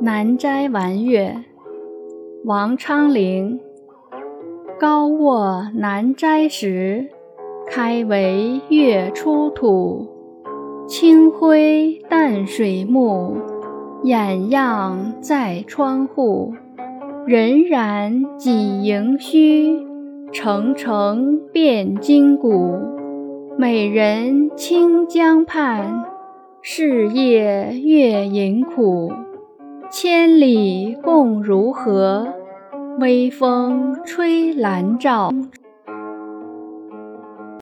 南斋玩月，王昌龄。高卧南斋时，开为月出土。清辉淡水木，掩漾在窗户。荏苒几盈虚，澄澄变金谷。美人清江畔，是夜月盈苦。千里共如何？微风吹兰照。